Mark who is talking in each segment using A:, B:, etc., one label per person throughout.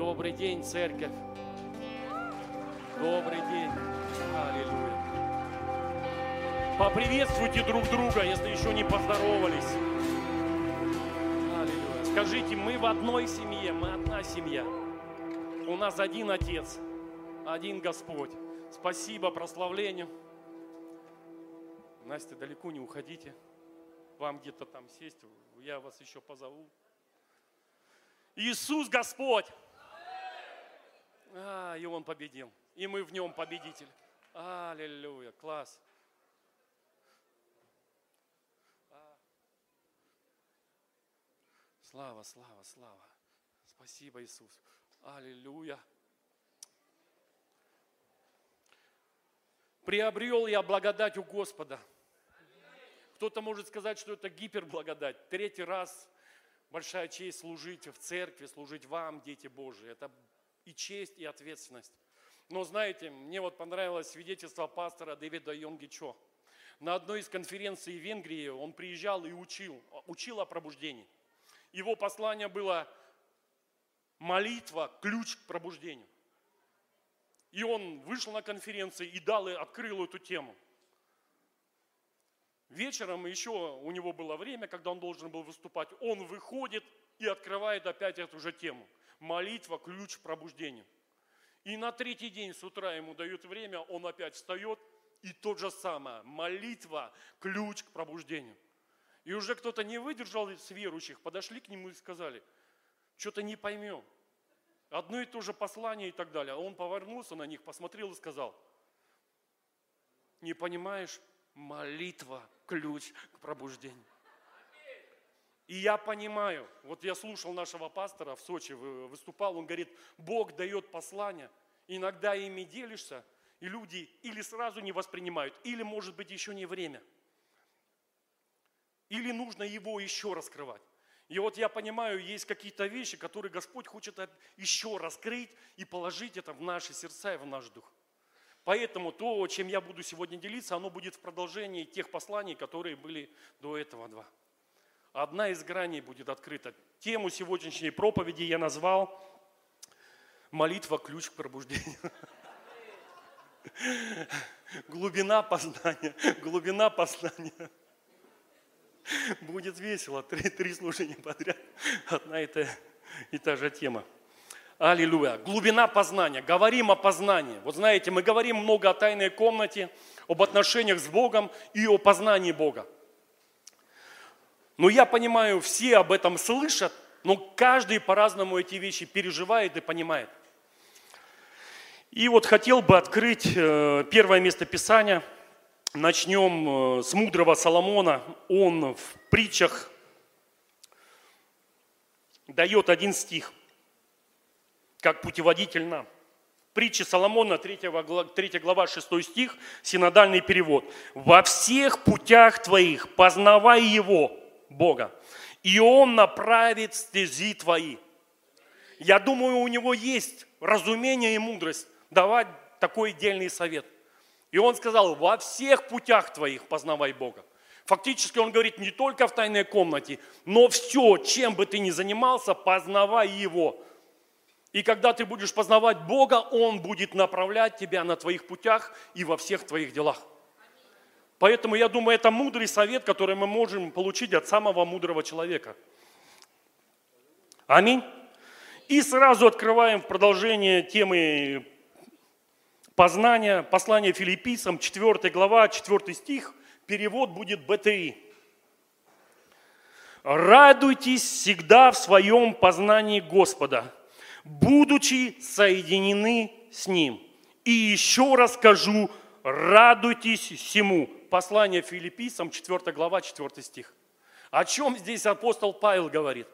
A: Добрый день, церковь. Добрый день. Аллилуйя. Поприветствуйте друг друга, если еще не поздоровались. Аллилуйя. Скажите, мы в одной семье, мы одна семья. У нас один Отец, один Господь. Спасибо прославлению. Настя, далеко не уходите. Вам где-то там сесть, я вас еще позову. Иисус Господь. А, и Он победил. И мы в Нем победитель. Аллилуйя, класс. А. Слава, слава, слава. Спасибо, Иисус. Аллилуйя. Приобрел я благодать у Господа. Кто-то может сказать, что это гиперблагодать. Третий раз большая честь служить в церкви, служить вам, дети Божии. Это и честь, и ответственность. Но знаете, мне вот понравилось свидетельство пастора Дэвида Йонгичо. На одной из конференций в Венгрии он приезжал и учил, учил о пробуждении. Его послание было молитва – ключ к пробуждению. И он вышел на конференции и дал, и открыл эту тему. Вечером еще у него было время, когда он должен был выступать. Он выходит и открывает опять эту же тему. Молитва – ключ к пробуждению. И на третий день с утра ему дают время, он опять встает, и то же самое. Молитва – ключ к пробуждению. И уже кто-то не выдержал с верующих, подошли к нему и сказали, что-то не поймем одно и то же послание и так далее. А он повернулся на них, посмотрел и сказал, не понимаешь, молитва – ключ к пробуждению. И я понимаю, вот я слушал нашего пастора в Сочи, выступал, он говорит, Бог дает послание, иногда ими делишься, и люди или сразу не воспринимают, или, может быть, еще не время. Или нужно его еще раскрывать. И вот я понимаю, есть какие-то вещи, которые Господь хочет еще раскрыть и положить это в наши сердца и в наш дух. Поэтому то, чем я буду сегодня делиться, оно будет в продолжении тех посланий, которые были до этого два. Одна из граней будет открыта. Тему сегодняшней проповеди я назвал «Молитва – ключ к пробуждению». Глубина познания, глубина познания. Будет весело. Три, три служения подряд. Одна и та, и та же тема. Аллилуйя. Глубина познания. Говорим о познании. Вот знаете, мы говорим много о тайной комнате, об отношениях с Богом и о познании Бога. Но я понимаю, все об этом слышат, но каждый по-разному эти вещи переживает и понимает. И вот хотел бы открыть э, первое место Писания – начнем э, с мудрого Соломона. Он в притчах дает один стих, как путеводитель нам. Притчи Соломона, 3 глава, 3 глава, 6 стих, синодальный перевод. «Во всех путях твоих познавай Его, Бога, и Он направит стези твои». Я думаю, у него есть разумение и мудрость давать такой дельный совет – и он сказал, во всех путях твоих познавай Бога. Фактически он говорит не только в тайной комнате, но все, чем бы ты ни занимался, познавай Его. И когда ты будешь познавать Бога, Он будет направлять тебя на твоих путях и во всех твоих делах. Поэтому я думаю, это мудрый совет, который мы можем получить от самого мудрого человека. Аминь. И сразу открываем в продолжение темы познание, послание филиппийцам, 4 глава, 4 стих, перевод будет БТИ. «Радуйтесь всегда в своем познании Господа, будучи соединены с Ним». И еще раз скажу, радуйтесь всему. Послание филиппийцам, 4 глава, 4 стих. О чем здесь апостол Павел говорит?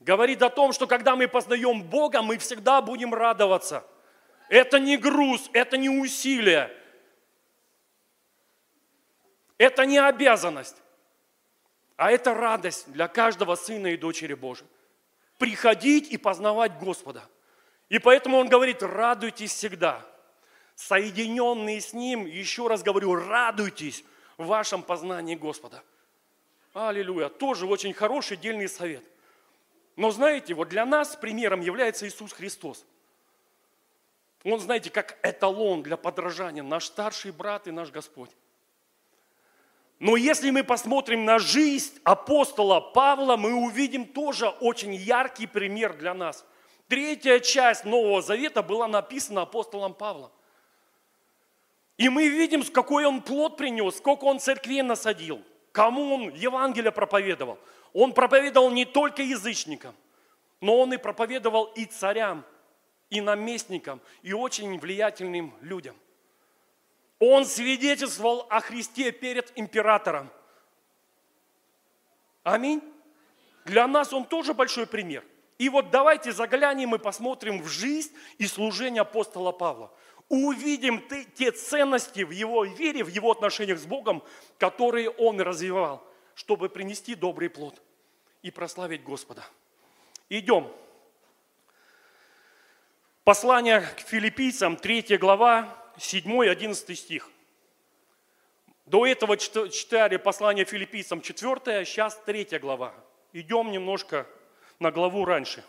A: Говорит о том, что когда мы познаем Бога, мы всегда будем радоваться – это не груз, это не усилие. Это не обязанность, а это радость для каждого сына и дочери Божьей. Приходить и познавать Господа. И поэтому он говорит, радуйтесь всегда. Соединенные с Ним, еще раз говорю, радуйтесь в вашем познании Господа. Аллилуйя. Тоже очень хороший дельный совет. Но знаете, вот для нас примером является Иисус Христос. Он, знаете, как эталон для подражания, наш старший брат и наш Господь. Но если мы посмотрим на жизнь апостола Павла, мы увидим тоже очень яркий пример для нас. Третья часть Нового Завета была написана апостолом Павлом. И мы видим, какой он плод принес, сколько он церквей насадил, кому он Евангелие проповедовал. Он проповедовал не только язычникам, но он и проповедовал и царям, и наместникам, и очень влиятельным людям. Он свидетельствовал о Христе перед императором. Аминь. Для нас он тоже большой пример. И вот давайте заглянем и посмотрим в жизнь и служение апостола Павла. Увидим те ценности в его вере, в его отношениях с Богом, которые он развивал, чтобы принести добрый плод и прославить Господа. Идем. Послание к филиппийцам, 3 глава, 7-11 стих. До этого читали послание филиппийцам 4, а сейчас 3 глава. Идем немножко на главу раньше.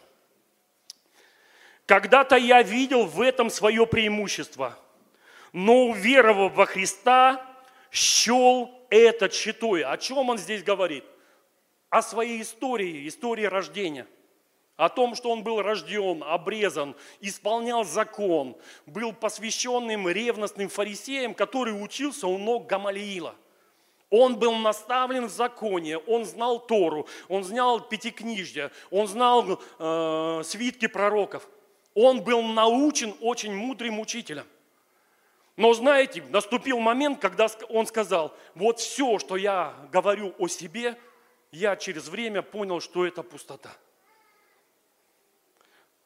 A: Когда-то я видел в этом свое преимущество, но уверовав во Христа, счел это читой. О чем он здесь говорит? О своей истории, истории рождения – о том, что он был рожден, обрезан, исполнял закон, был посвященным ревностным фарисеем, который учился у ног Гамалиила. Он был наставлен в законе, он знал Тору, он знал Пятикнижья, он знал э, свитки пророков. Он был научен очень мудрым учителем. Но знаете, наступил момент, когда он сказал, вот все, что я говорю о себе, я через время понял, что это пустота.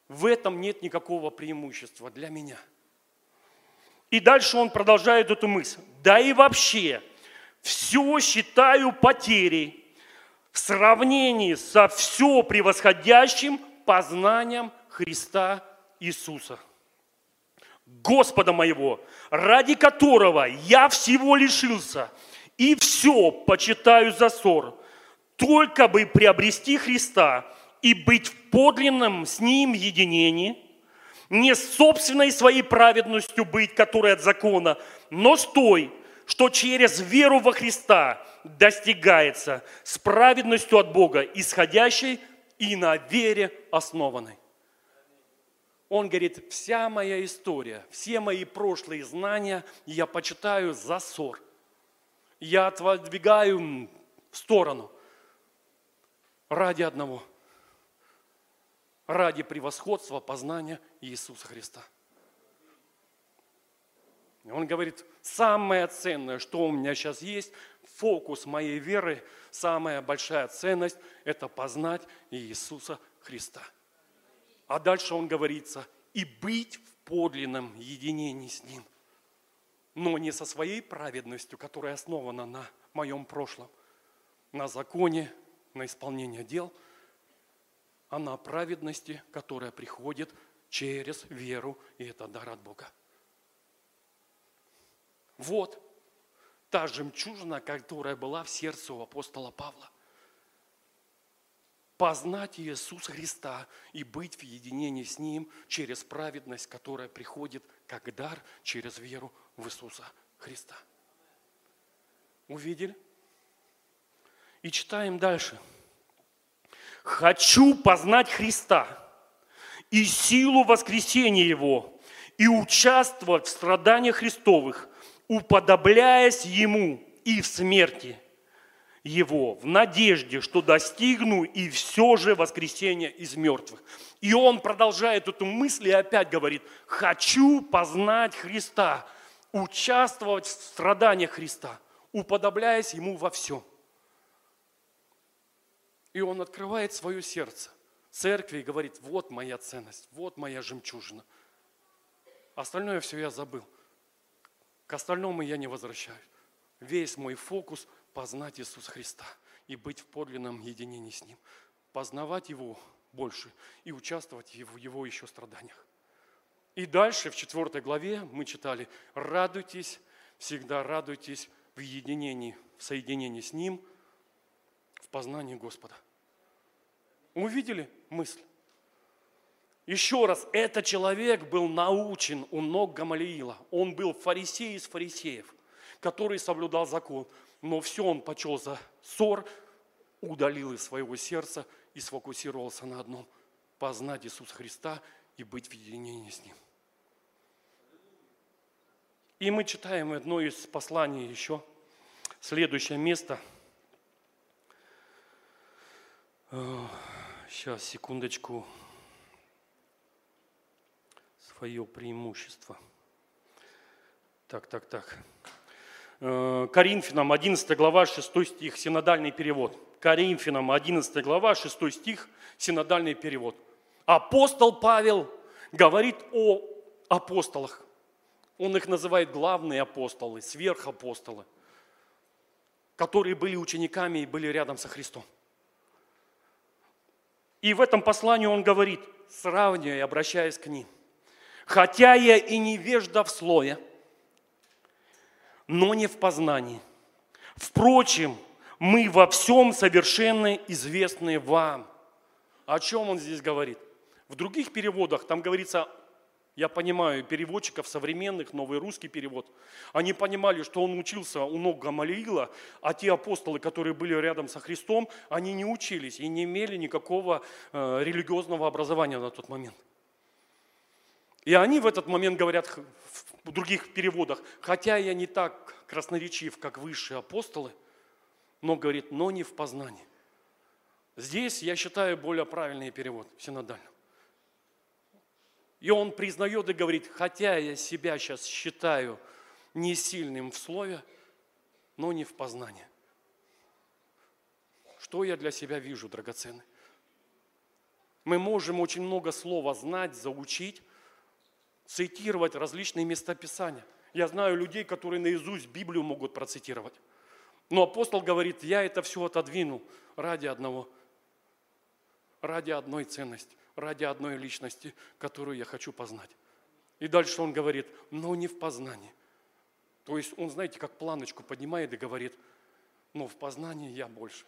A: В этом нет никакого преимущества для меня. И дальше он продолжает эту мысль. Да и вообще, все считаю потерей в сравнении со все превосходящим познанием Христа Иисуса. Господа моего, ради которого я всего лишился и все почитаю за ссор, только бы приобрести Христа – и быть в подлинном с Ним единении, не собственной своей праведностью быть, которая от закона, но с той, что через веру во Христа достигается с праведностью от Бога, исходящей и на вере основанной. Он говорит, вся моя история, все мои прошлые знания я почитаю за ссор. Я отодвигаю в сторону ради одного – ради превосходства познания Иисуса Христа. И он говорит, самое ценное, что у меня сейчас есть, фокус моей веры, самая большая ценность – это познать Иисуса Христа. А дальше он говорится, и быть в подлинном единении с Ним. Но не со своей праведностью, которая основана на моем прошлом, на законе, на исполнении дел – а на праведности, которая приходит через веру, и это дар от Бога. Вот та жемчужина, которая была в сердце у апостола Павла. Познать Иисуса Христа и быть в единении с Ним через праведность, которая приходит как дар через веру в Иисуса Христа. Увидели? И читаем дальше – Хочу познать Христа и силу воскресения Его, и участвовать в страданиях Христовых, уподобляясь Ему и в смерти Его, в надежде, что достигну и все же воскресения из мертвых. И он продолжает эту мысль и опять говорит, хочу познать Христа, участвовать в страданиях Христа, уподобляясь Ему во всем. И он открывает свое сердце церкви и говорит, вот моя ценность, вот моя жемчужина. Остальное все я забыл. К остальному я не возвращаюсь. Весь мой фокус – познать Иисуса Христа и быть в подлинном единении с Ним. Познавать Его больше и участвовать в Его еще страданиях. И дальше в 4 главе мы читали «Радуйтесь, всегда радуйтесь в единении, в соединении с Ним – в познании Господа. Увидели мысль? Еще раз, этот человек был научен у ног Гамалиила. Он был фарисей из фарисеев, который соблюдал закон. Но все он почел за ссор, удалил из своего сердца и сфокусировался на одном – познать Иисуса Христа и быть в единении с Ним. И мы читаем одно из посланий еще, следующее место. Сейчас, секундочку. Свое преимущество. Так, так, так. Э, Коринфянам 11 глава 6 стих, синодальный перевод. Коринфянам 11 глава 6 стих, синодальный перевод. Апостол Павел говорит о апостолах. Он их называет главные апостолы, сверхапостолы, которые были учениками и были рядом со Христом. И в этом послании он говорит, сравнивая обращаясь к ним, «Хотя я и невежда в слове, но не в познании. Впрочем, мы во всем совершенно известны вам». О чем он здесь говорит? В других переводах там говорится я понимаю переводчиков современных, новый русский перевод. Они понимали, что он учился у ног Гамалиила, а те апостолы, которые были рядом со Христом, они не учились и не имели никакого э, религиозного образования на тот момент. И они в этот момент говорят в других переводах, хотя я не так красноречив, как высшие апостолы, но говорит, но не в познании. Здесь я считаю более правильный перевод, синодально. И он признает и говорит, хотя я себя сейчас считаю не сильным в слове, но не в познании. Что я для себя вижу, драгоценный? Мы можем очень много слова знать, заучить, цитировать различные места Писания. Я знаю людей, которые наизусть Библию могут процитировать. Но апостол говорит, я это все отодвинул ради одного, ради одной ценности ради одной личности, которую я хочу познать. И дальше он говорит, но не в познании. То есть он, знаете, как планочку поднимает и говорит, но в познании я больше.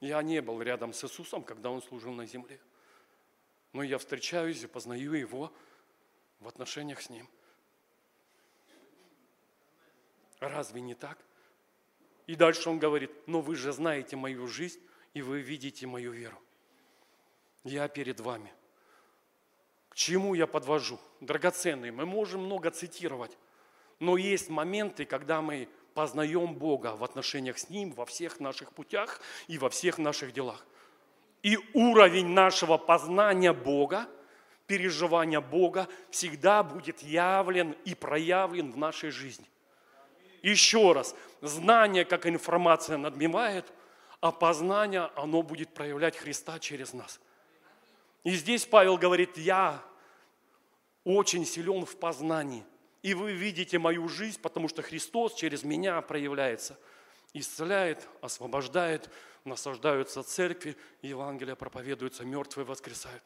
A: Я не был рядом с Иисусом, когда Он служил на земле. Но я встречаюсь и познаю Его в отношениях с Ним. Разве не так? И дальше он говорит, но вы же знаете мою жизнь, и вы видите мою веру я перед вами. К чему я подвожу? Драгоценные, мы можем много цитировать, но есть моменты, когда мы познаем Бога в отношениях с Ним, во всех наших путях и во всех наших делах. И уровень нашего познания Бога, переживания Бога всегда будет явлен и проявлен в нашей жизни. Еще раз, знание, как информация надмевает, а познание, оно будет проявлять Христа через нас. И здесь Павел говорит, я очень силен в познании. И вы видите мою жизнь, потому что Христос через меня проявляется. Исцеляет, освобождает, насаждаются церкви, Евангелие проповедуется, мертвые воскресают.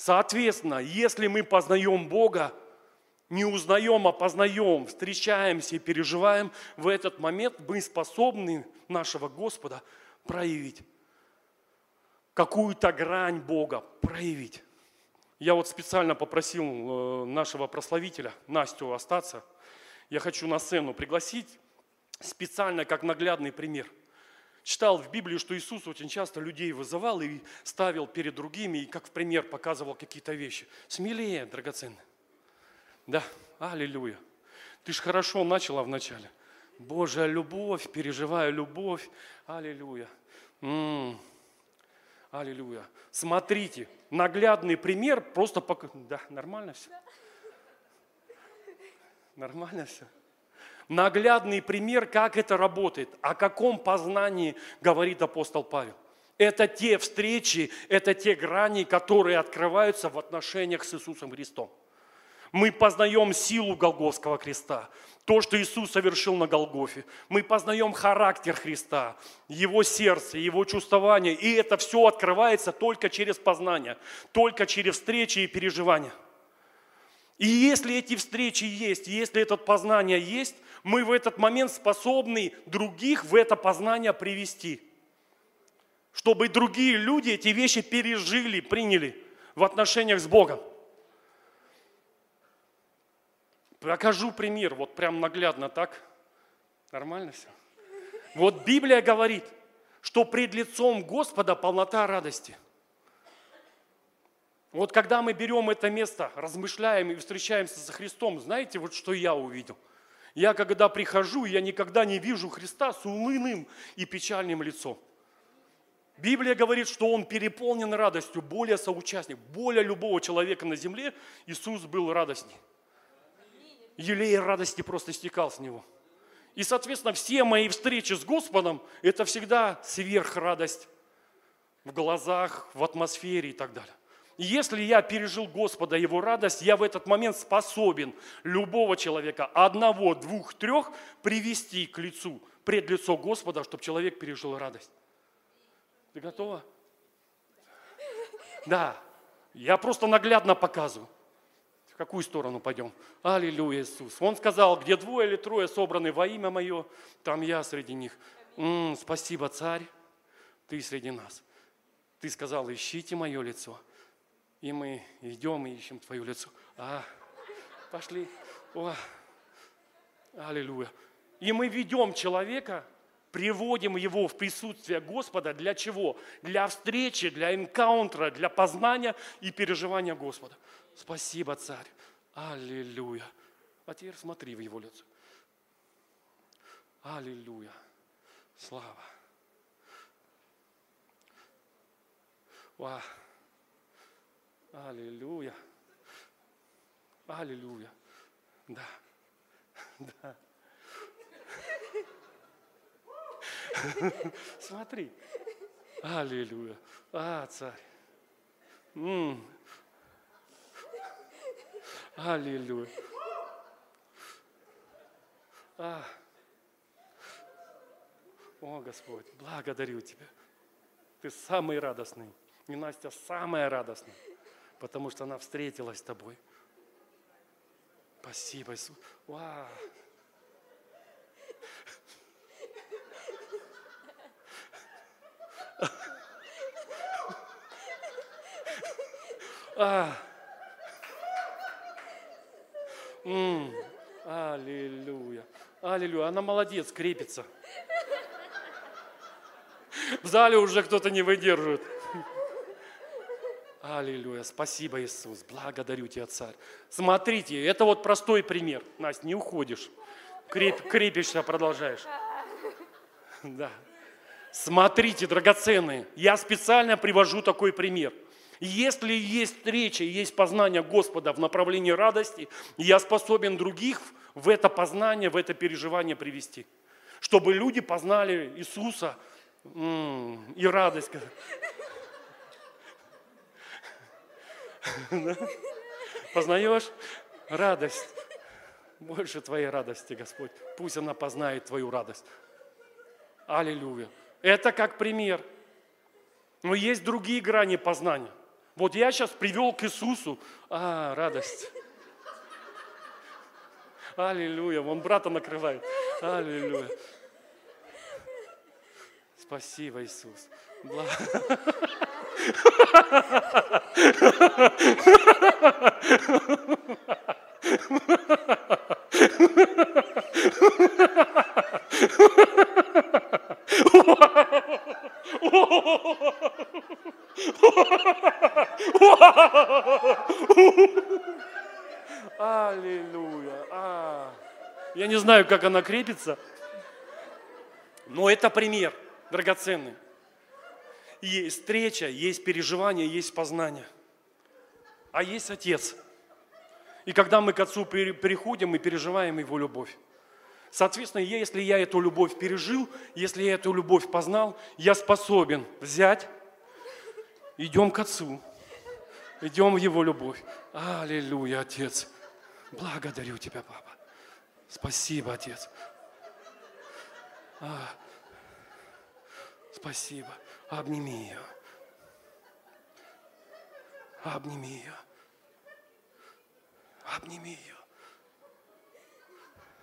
A: Соответственно, если мы познаем Бога, не узнаем, а познаем, встречаемся и переживаем, в этот момент мы способны нашего Господа проявить какую-то грань Бога проявить. Я вот специально попросил э, нашего прославителя, Настю, остаться. Я хочу на сцену пригласить специально как наглядный пример. Читал в Библии, что Иисус очень часто людей вызывал и ставил перед другими, и как в пример показывал какие-то вещи. Смелее, драгоценный. Да, аллилуйя. Ты же хорошо начала вначале. Божья любовь, переживаю любовь, аллилуйя. М-м. Аллилуйя. Смотрите, наглядный пример, просто пока... Да, нормально все? Нормально все? Наглядный пример, как это работает, о каком познании говорит апостол Павел. Это те встречи, это те грани, которые открываются в отношениях с Иисусом Христом. Мы познаем силу Голгофского креста, то, что Иисус совершил на Голгофе. Мы познаем характер Христа, Его сердце, Его чувствование. И это все открывается только через познание, только через встречи и переживания. И если эти встречи есть, если это познание есть, мы в этот момент способны других в это познание привести. чтобы другие люди эти вещи пережили, приняли в отношениях с Богом. Покажу пример, вот прям наглядно так. Нормально все? Вот Библия говорит, что пред лицом Господа полнота радости. Вот когда мы берем это место, размышляем и встречаемся со Христом, знаете, вот что я увидел? Я когда прихожу, я никогда не вижу Христа с унылым и печальным лицом. Библия говорит, что он переполнен радостью, более соучастник, более любого человека на земле Иисус был радостней. Елей радости просто стекал с него. И, соответственно, все мои встречи с Господом – это всегда сверхрадость в глазах, в атмосфере и так далее. Если я пережил Господа, Его радость, я в этот момент способен любого человека, одного, двух, трех, привести к лицу, пред лицо Господа, чтобы человек пережил радость. Ты готова? Да. Я просто наглядно показываю. В какую сторону пойдем? Аллилуйя, Иисус. Он сказал, где двое или трое собраны во имя Мое, там я среди них. М-м, спасибо, Царь, Ты среди нас. Ты сказал, ищите Мое лицо. И мы идем и ищем Твое лицо. А, пошли. О, аллилуйя. И мы ведем человека приводим его в присутствие Господа для чего? Для встречи, для энкаунтера, для познания и переживания Господа. Спасибо, царь. Аллилуйя. А теперь смотри в его лицо. Аллилуйя. Слава. Ва. Аллилуйя. Аллилуйя. Да. Да. Смотри. Аллилуйя. А, царь. М-м. Аллилуйя. А. О, Господь, благодарю Тебя. Ты самый радостный. И Настя самая радостная, потому что она встретилась с Тобой. Спасибо, Иисус. Вау. А. М-м. Аллилуйя. Аллилуйя. Она молодец, крепится. В зале уже кто-то не выдерживает. Аллилуйя. Спасибо, Иисус. Благодарю тебя, Царь. Смотрите, это вот простой пример. Настя, не уходишь. Креп, крепишься, продолжаешь. Да. Смотрите, драгоценные, я специально привожу такой пример – если есть встреча, есть познание Господа в направлении радости, я способен других в это познание, в это переживание привести. Чтобы люди познали Иисуса и радость. Познаешь радость? Больше твоей радости, Господь. Пусть она познает твою радость. Аллилуйя. Это как пример. Но есть другие грани познания. Вот я сейчас привел к Иисусу. А, радость. Аллилуйя. Вон брата накрывает. Аллилуйя. Спасибо, Иисус. Бла... Аллилуйя. А. Я не знаю, как она крепится, но это пример драгоценный. Есть встреча, есть переживание, есть познание. А есть Отец. И когда мы к Отцу приходим, мы переживаем Его любовь. Соответственно, если я эту любовь пережил, если я эту любовь познал, я способен взять, идем к Отцу, идем в Его любовь. Аллилуйя, Отец. Благодарю Тебя, Папа. Спасибо, Отец. А, спасибо. Обними ее. Обними ее. Обними ее.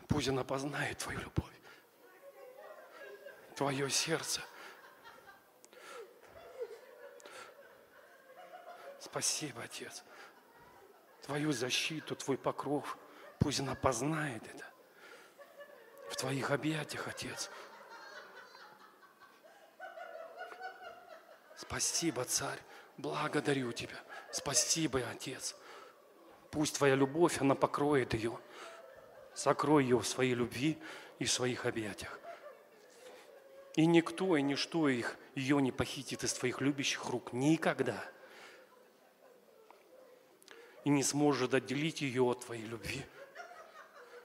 A: Пусть она познает твою любовь, твое сердце. Спасибо, Отец. Твою защиту, Твой покров. Пусть она познает это. В Твоих объятиях, Отец. Спасибо, Царь. Благодарю Тебя. Спасибо, Отец. Пусть Твоя любовь, она покроет ее. Сокрой ее в своей любви и в своих объятиях. И никто и ничто их, ее не похитит из твоих любящих рук никогда. И не сможет отделить ее от твоей любви.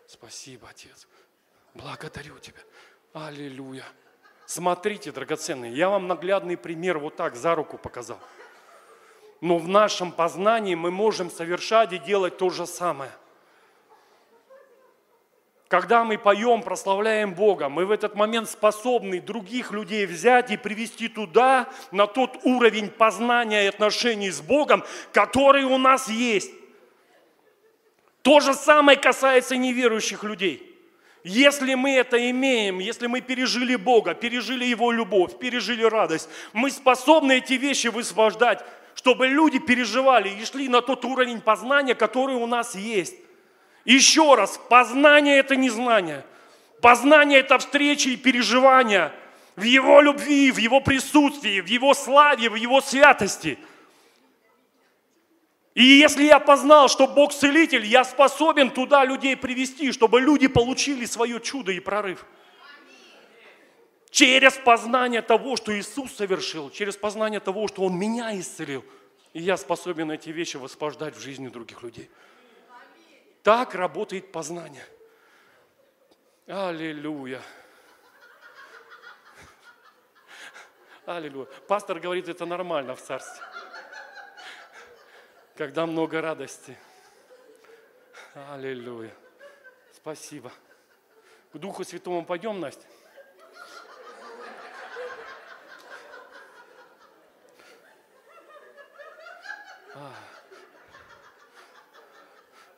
A: Спасибо, Отец. Благодарю Тебя. Аллилуйя. Смотрите, драгоценные, я вам наглядный пример вот так за руку показал. Но в нашем познании мы можем совершать и делать то же самое. Когда мы поем, прославляем Бога, мы в этот момент способны других людей взять и привести туда, на тот уровень познания и отношений с Богом, который у нас есть. То же самое касается неверующих людей. Если мы это имеем, если мы пережили Бога, пережили Его любовь, пережили радость, мы способны эти вещи высвобождать, чтобы люди переживали и шли на тот уровень познания, который у нас есть. Еще раз, познание – это не знание. Познание – это встречи и переживания в Его любви, в Его присутствии, в Его славе, в Его святости. И если я познал, что Бог целитель, я способен туда людей привести, чтобы люди получили свое чудо и прорыв. Через познание того, что Иисус совершил, через познание того, что Он меня исцелил. Я способен эти вещи воспождать в жизни других людей. Так работает познание. Аллилуйя. Аллилуйя. Пастор говорит, это нормально в царстве. Когда много радости. Аллилуйя. Спасибо. К Духу Святому пойдем, Настя?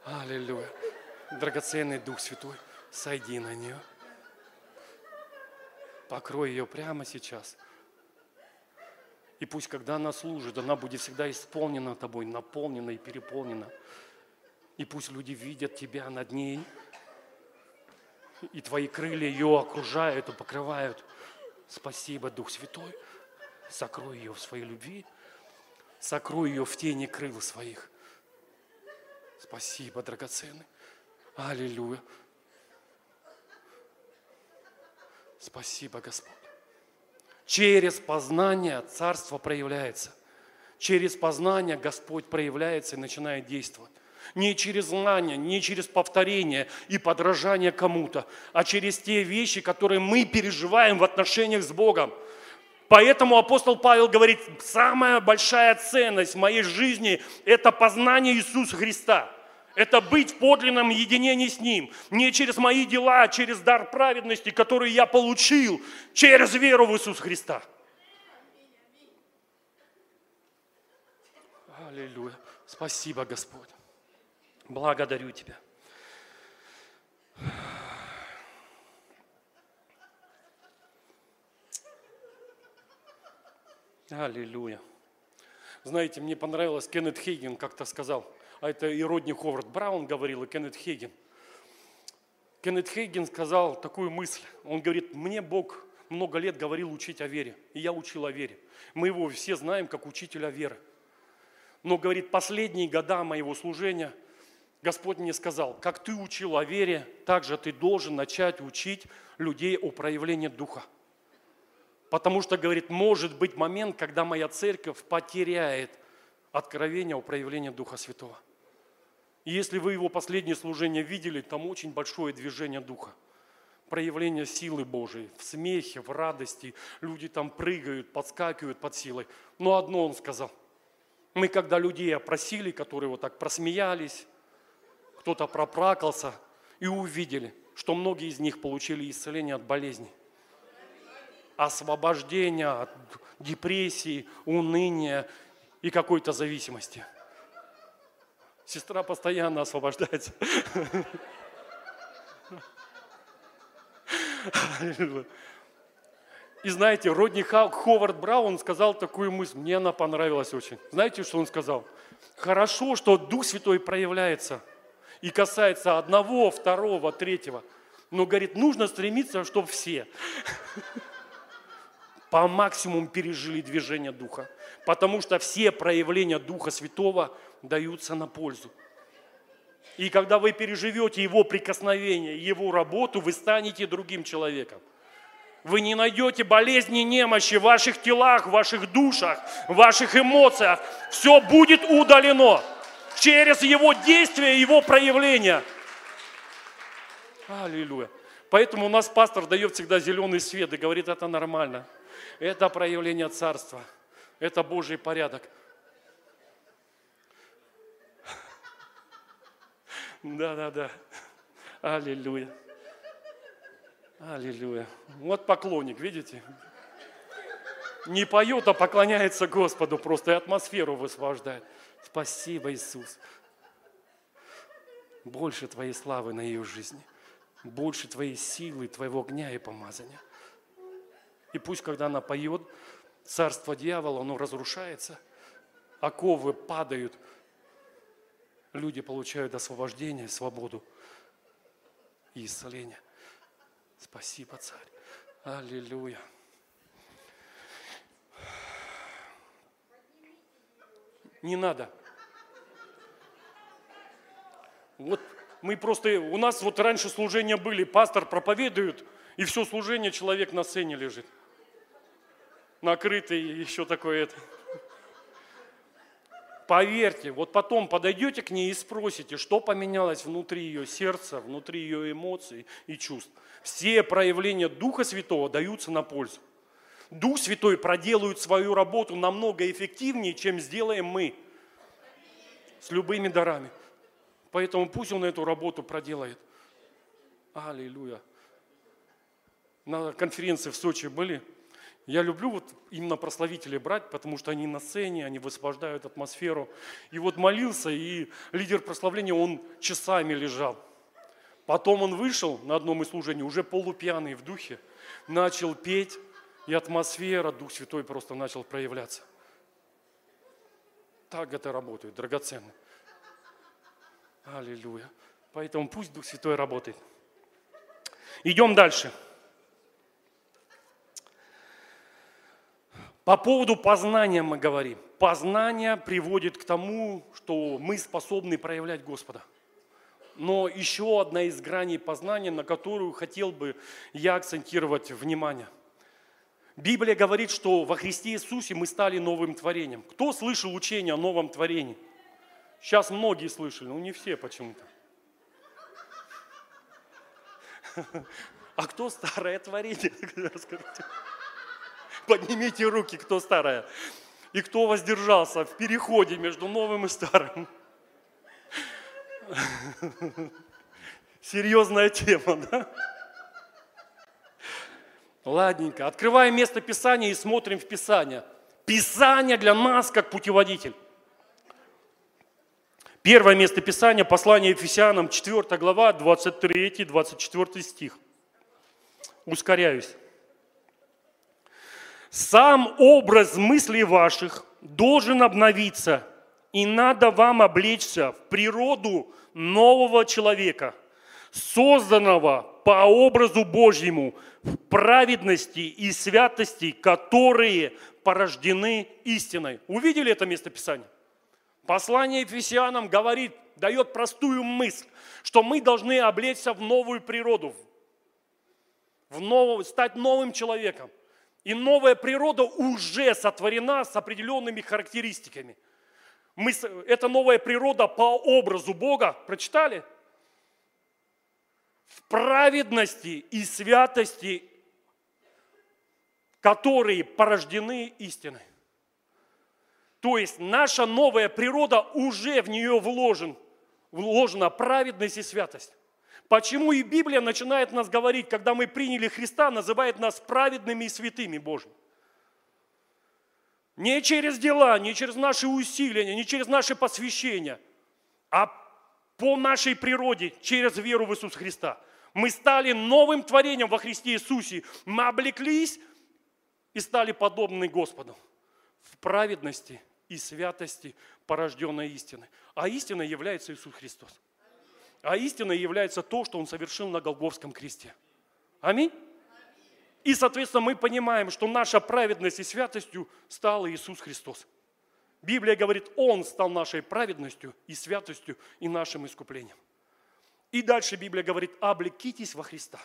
A: Аллилуйя. Драгоценный Дух Святой, сойди на нее. Покрой ее прямо сейчас. И пусть, когда она служит, она будет всегда исполнена тобой, наполнена и переполнена. И пусть люди видят тебя над ней, и твои крылья ее окружают и покрывают. Спасибо, Дух Святой. Сокрой ее в своей любви, сокрой ее в тени крыл своих. Спасибо, драгоценный. Аллилуйя. Спасибо, Господь. Через познание Царство проявляется. Через познание Господь проявляется и начинает действовать. Не через знание, не через повторение и подражание кому-то, а через те вещи, которые мы переживаем в отношениях с Богом – Поэтому апостол Павел говорит, самая большая ценность в моей жизни – это познание Иисуса Христа. Это быть в подлинном единении с Ним. Не через мои дела, а через дар праведности, который я получил через веру в Иисуса Христа. Аллилуйя. Спасибо, Господь. Благодарю Тебя. Аллилуйя. Знаете, мне понравилось, Кеннет Хейген как-то сказал, а это и Родни Ховард Браун говорил, и Кеннет Хейген. Кеннет Хейген сказал такую мысль. Он говорит, мне Бог много лет говорил учить о вере, и я учил о вере. Мы его все знаем как учителя веры. Но, говорит, последние года моего служения Господь мне сказал, как ты учил о вере, так же ты должен начать учить людей о проявлении Духа. Потому что, говорит, может быть момент, когда моя церковь потеряет откровение о проявлении Духа Святого. И если вы его последнее служение видели, там очень большое движение Духа. Проявление силы Божией в смехе, в радости. Люди там прыгают, подскакивают под силой. Но одно он сказал. Мы когда людей опросили, которые вот так просмеялись, кто-то проплакался, и увидели, что многие из них получили исцеление от болезней освобождения от депрессии, уныния и какой-то зависимости. Сестра постоянно освобождается. И знаете, Родни Ховард Браун сказал такую мысль, мне она понравилась очень. Знаете, что он сказал? Хорошо, что Дух Святой проявляется и касается одного, второго, третьего. Но, говорит, нужно стремиться, чтобы все по максимуму пережили движение Духа. Потому что все проявления Духа Святого даются на пользу. И когда вы переживете Его прикосновение, Его работу, вы станете другим человеком. Вы не найдете болезни, немощи в ваших телах, в ваших душах, в ваших эмоциях. Все будет удалено через Его действия, Его проявления. Аллилуйя. Поэтому у нас пастор дает всегда зеленый свет и говорит, это нормально. Это проявление Царства. Это Божий порядок. Да, да, да. Аллилуйя. Аллилуйя. Вот поклонник, видите? Не поет, а поклоняется Господу просто и атмосферу высвобождает. Спасибо, Иисус. Больше Твоей славы на ее жизни. Больше Твоей силы, Твоего огня и помазания. И пусть, когда она поет, царство дьявола, оно разрушается, оковы падают, люди получают освобождение, свободу и исцеление. Спасибо, Царь. Аллилуйя. Не надо. Вот мы просто, у нас вот раньше служения были, пастор проповедует, и все служение человек на сцене лежит. Накрытый, еще такое это. Поверьте, вот потом подойдете к ней и спросите, что поменялось внутри ее сердца, внутри ее эмоций и чувств. Все проявления Духа Святого даются на пользу. Дух Святой проделает свою работу намного эффективнее, чем сделаем мы с любыми дарами. Поэтому пусть Он эту работу проделает. Аллилуйя. На конференции в Сочи были – я люблю вот именно прославителей брать, потому что они на сцене, они высвобождают атмосферу. И вот молился, и лидер прославления, он часами лежал. Потом он вышел на одном из служений, уже полупьяный в духе, начал петь, и атмосфера, Дух Святой просто начал проявляться. Так это работает, драгоценно. Аллилуйя. Поэтому пусть Дух Святой работает. Идем дальше. По поводу познания мы говорим. Познание приводит к тому, что мы способны проявлять Господа. Но еще одна из граней познания, на которую хотел бы я акцентировать внимание. Библия говорит, что во Христе Иисусе мы стали новым творением. Кто слышал учение о новом творении? Сейчас многие слышали, но не все почему-то. А кто старое творение? Расскажите. Поднимите руки, кто старая. И кто воздержался в переходе между новым и старым. Серьезная тема, да? Ладненько. Открываем место Писания и смотрим в Писание. Писание для нас как путеводитель. Первое место Писания, послание Ефесянам, 4 глава, 23-24 стих. Ускоряюсь. Сам образ мыслей ваших должен обновиться, и надо вам облечься в природу нового человека, созданного по образу Божьему в праведности и святости, которые порождены истиной. Увидели это место Писания? Послание Ефесянам говорит, дает простую мысль, что мы должны облечься в новую природу, в новую, стать новым человеком – и новая природа уже сотворена с определенными характеристиками. Мы, это новая природа по образу Бога, прочитали? В праведности и святости, которые порождены истиной. То есть наша новая природа уже в нее вложен, вложена праведность и святость. Почему и Библия начинает нас говорить, когда мы приняли Христа, называет нас праведными и святыми Божьими? Не через дела, не через наши усилия, не через наше посвящение, а по нашей природе, через веру в Иисуса Христа. Мы стали новым творением во Христе Иисусе. Мы облеклись и стали подобны Господу в праведности и святости, порожденной истины. А истиной является Иисус Христос. А истиной является то, что Он совершил на Голговском кресте. Аминь. И, соответственно, мы понимаем, что наша праведность и святостью стал Иисус Христос. Библия говорит, Он стал нашей праведностью и святостью и нашим искуплением. И дальше Библия говорит, облекитесь во Христа.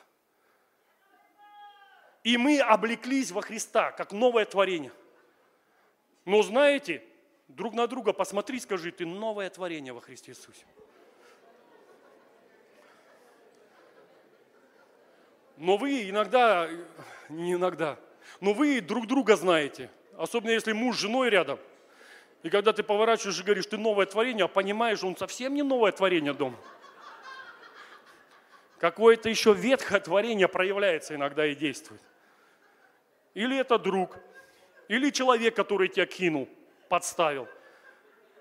A: И мы облеклись во Христа, как новое творение. Но знаете, друг на друга посмотри, скажи, ты новое творение во Христе Иисусе. Но вы иногда, не иногда, но вы друг друга знаете. Особенно если муж с женой рядом. И когда ты поворачиваешь и говоришь, ты новое творение, а понимаешь, он совсем не новое творение дома. Какое-то еще ветхое творение проявляется иногда и действует. Или это друг, или человек, который тебя кинул, подставил.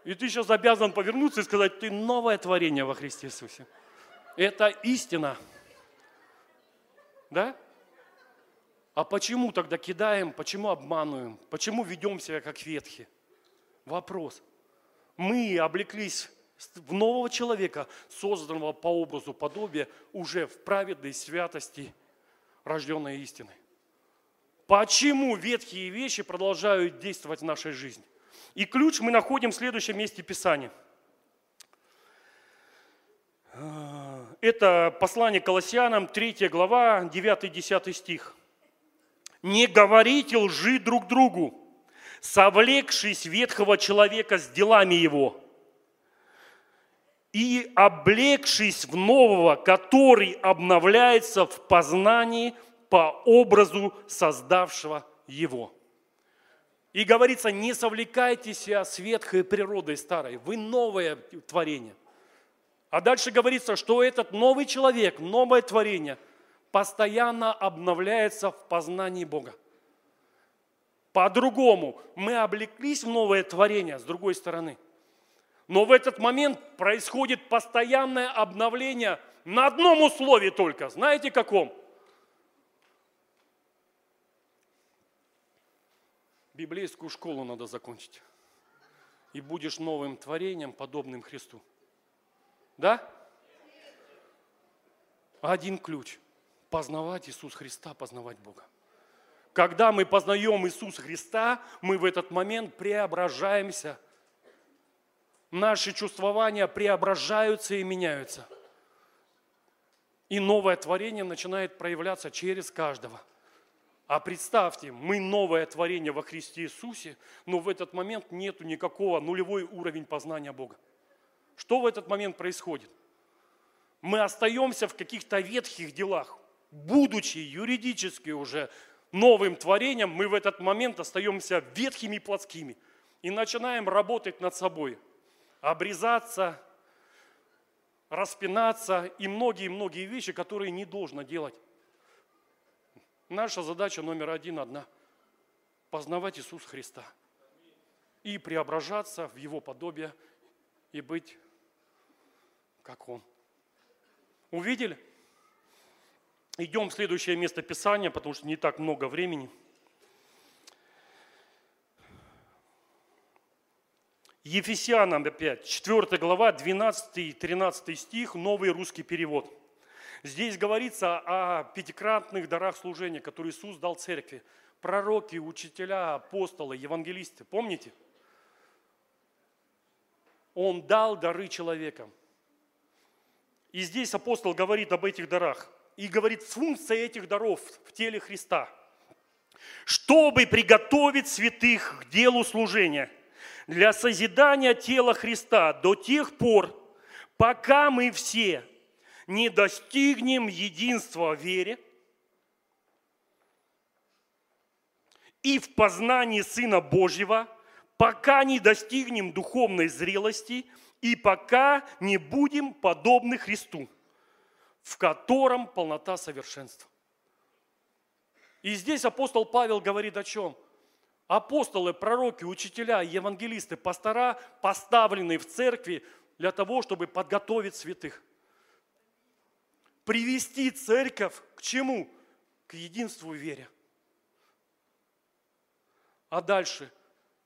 A: И ты сейчас обязан повернуться и сказать, ты новое творение во Христе Иисусе. Это истина. Да? А почему тогда кидаем, почему обманываем, почему ведем себя как ветхи? Вопрос. Мы облеклись в нового человека, созданного по образу подобия, уже в праведной святости, рожденной истиной. Почему ветхие вещи продолжают действовать в нашей жизни? И ключ мы находим в следующем месте Писания – Это послание Колоссянам, 3 глава, 9-10 стих. «Не говорите лжи друг другу, совлекшись ветхого человека с делами его, и облегшись в нового, который обновляется в познании по образу создавшего его». И говорится, не совлекайтесь с ветхой природой старой, вы новое творение – а дальше говорится, что этот новый человек, новое творение постоянно обновляется в познании Бога. По-другому, мы облеклись в новое творение с другой стороны. Но в этот момент происходит постоянное обновление на одном условии только. Знаете каком? Библейскую школу надо закончить. И будешь новым творением, подобным Христу. Да? Один ключ. Познавать Иисус Христа, познавать Бога. Когда мы познаем Иисуса Христа, мы в этот момент преображаемся. Наши чувствования преображаются и меняются. И новое творение начинает проявляться через каждого. А представьте, мы новое творение во Христе Иисусе, но в этот момент нету никакого нулевой уровень познания Бога. Что в этот момент происходит? Мы остаемся в каких-то ветхих делах. Будучи юридически уже новым творением, мы в этот момент остаемся ветхими и плотскими. И начинаем работать над собой. Обрезаться, распинаться и многие-многие вещи, которые не должно делать. Наша задача номер один одна – познавать Иисуса Христа и преображаться в Его подобие и быть как он. Увидели? Идем в следующее место Писания, потому что не так много времени. Ефесянам опять, 4 глава, 12 и 13 стих, новый русский перевод. Здесь говорится о пятикратных дарах служения, которые Иисус дал церкви. Пророки, учителя, апостолы, евангелисты. Помните? Он дал дары человекам. И здесь апостол говорит об этих дарах. И говорит, функция этих даров в теле Христа. Чтобы приготовить святых к делу служения, для созидания тела Христа до тех пор, пока мы все не достигнем единства в вере и в познании Сына Божьего, пока не достигнем духовной зрелости – и пока не будем подобны Христу, в котором полнота совершенства. И здесь апостол Павел говорит о чем? Апостолы, пророки, учителя, евангелисты, пастора поставлены в церкви для того, чтобы подготовить святых. Привести церковь к чему? К единству вере. А дальше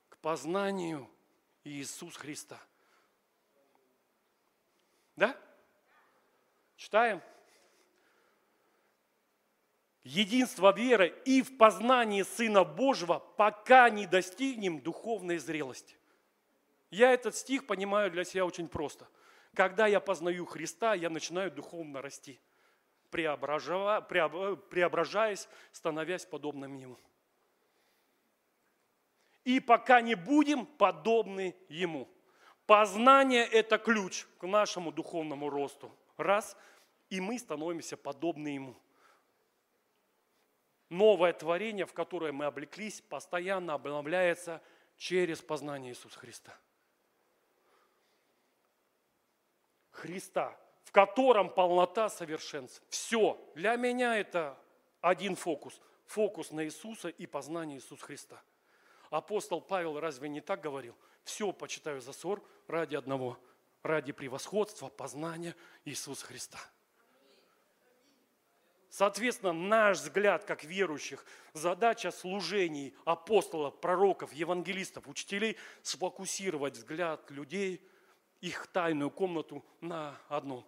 A: к познанию Иисуса Христа. Да? Читаем. Единство веры и в познании Сына Божьего, пока не достигнем духовной зрелости. Я этот стих понимаю для себя очень просто. Когда я познаю Христа, я начинаю духовно расти, преображаясь, становясь подобным Ему. И пока не будем подобны Ему. Познание – это ключ к нашему духовному росту. Раз, и мы становимся подобны Ему. Новое творение, в которое мы облеклись, постоянно обновляется через познание Иисуса Христа. Христа, в котором полнота совершенства. Все. Для меня это один фокус. Фокус на Иисуса и познание Иисуса Христа. Апостол Павел разве не так говорил? Все почитаю за ссор ради одного, ради превосходства, познания Иисуса Христа. Соответственно, наш взгляд как верующих, задача служений апостолов, пророков, евангелистов, учителей – сфокусировать взгляд людей, их тайную комнату на одном.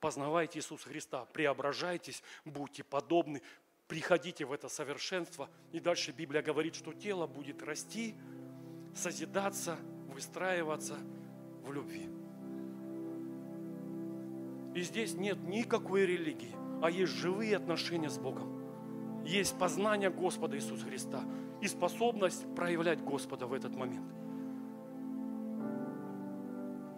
A: Познавайте Иисуса Христа, преображайтесь, будьте подобны, приходите в это совершенство. И дальше Библия говорит, что тело будет расти, созидаться, выстраиваться в любви. И здесь нет никакой религии а есть живые отношения с Богом. Есть познание Господа Иисуса Христа и способность проявлять Господа в этот момент.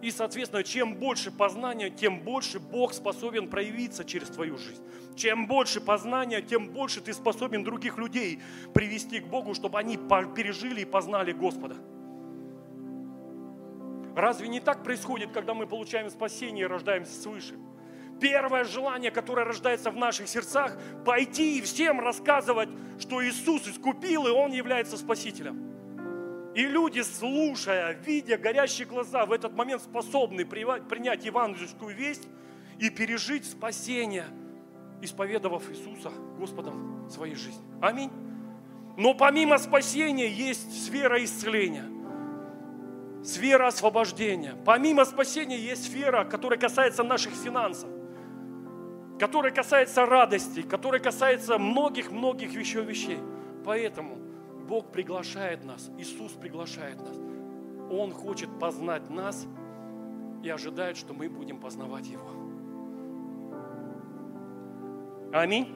A: И, соответственно, чем больше познания, тем больше Бог способен проявиться через твою жизнь. Чем больше познания, тем больше ты способен других людей привести к Богу, чтобы они пережили и познали Господа. Разве не так происходит, когда мы получаем спасение и рождаемся свыше? Первое желание, которое рождается в наших сердцах, пойти и всем рассказывать, что Иисус искупил, и Он является Спасителем. И люди, слушая, видя горящие глаза, в этот момент способны принять евангельскую весть и пережить спасение, исповедовав Иисуса Господом своей жизни. Аминь. Но помимо спасения есть сфера исцеления, сфера освобождения. Помимо спасения есть сфера, которая касается наших финансов который касается радости, который касается многих-многих еще вещей. Поэтому Бог приглашает нас, Иисус приглашает нас. Он хочет познать нас и ожидает, что мы будем познавать Его. Аминь.